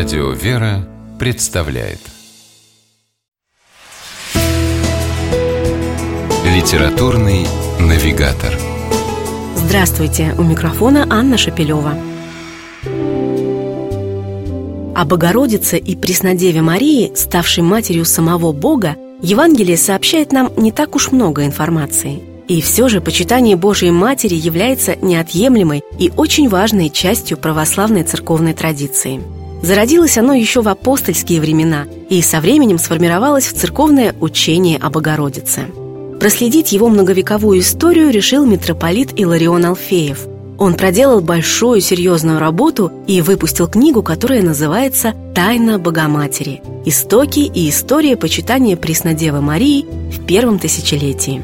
Радио «Вера» представляет Литературный навигатор Здравствуйте! У микрофона Анна Шапилева. О Богородице и Преснодеве Марии, ставшей матерью самого Бога, Евангелие сообщает нам не так уж много информации. И все же почитание Божией Матери является неотъемлемой и очень важной частью православной церковной традиции – Зародилось оно еще в апостольские времена и со временем сформировалось в церковное учение о Богородице. Проследить его многовековую историю решил митрополит Иларион Алфеев. Он проделал большую серьезную работу и выпустил книгу, которая называется «Тайна Богоматери. Истоки и история почитания Преснодевы Марии в первом тысячелетии».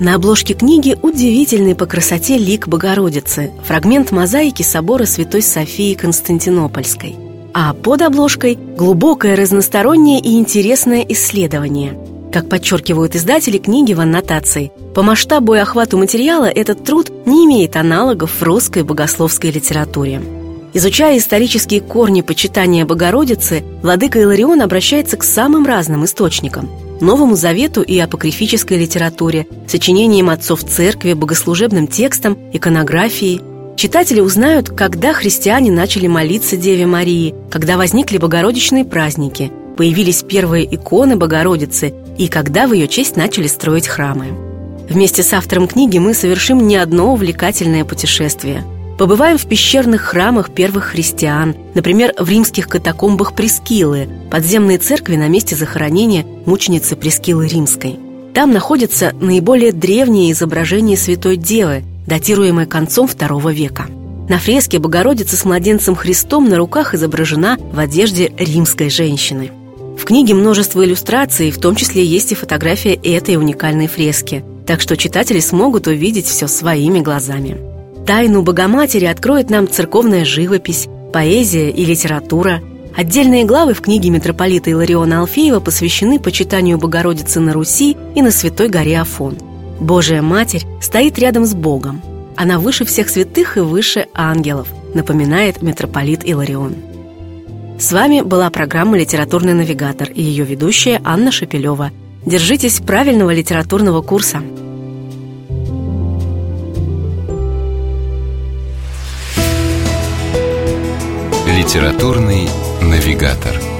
На обложке книги удивительный по красоте лик Богородицы, фрагмент мозаики собора Святой Софии Константинопольской – а под обложкой глубокое, разностороннее и интересное исследование. Как подчеркивают издатели книги в аннотации, по масштабу и охвату материала этот труд не имеет аналогов в русской богословской литературе. Изучая исторические корни почитания Богородицы, владыка Иларион обращается к самым разным источникам – Новому Завету и апокрифической литературе, сочинениям отцов церкви, богослужебным текстам, иконографии – Читатели узнают, когда христиане начали молиться Деве Марии, когда возникли богородичные праздники, появились первые иконы Богородицы и когда в ее честь начали строить храмы. Вместе с автором книги мы совершим не одно увлекательное путешествие. Побываем в пещерных храмах первых христиан, например, в римских катакомбах Прескилы, подземной церкви на месте захоронения мученицы Прескилы Римской. Там находятся наиболее древние изображения Святой Девы – датируемая концом II века. На фреске Богородица с младенцем Христом на руках изображена в одежде римской женщины. В книге множество иллюстраций, в том числе есть и фотография этой уникальной фрески, так что читатели смогут увидеть все своими глазами. Тайну Богоматери откроет нам церковная живопись, поэзия и литература. Отдельные главы в книге митрополита Илариона Алфеева посвящены почитанию Богородицы на Руси и на Святой горе Афон – Божия Матерь стоит рядом с Богом. Она выше всех святых и выше ангелов, напоминает митрополит Иларион. С вами была программа «Литературный навигатор» и ее ведущая Анна Шапилева. Держитесь правильного литературного курса. «Литературный навигатор»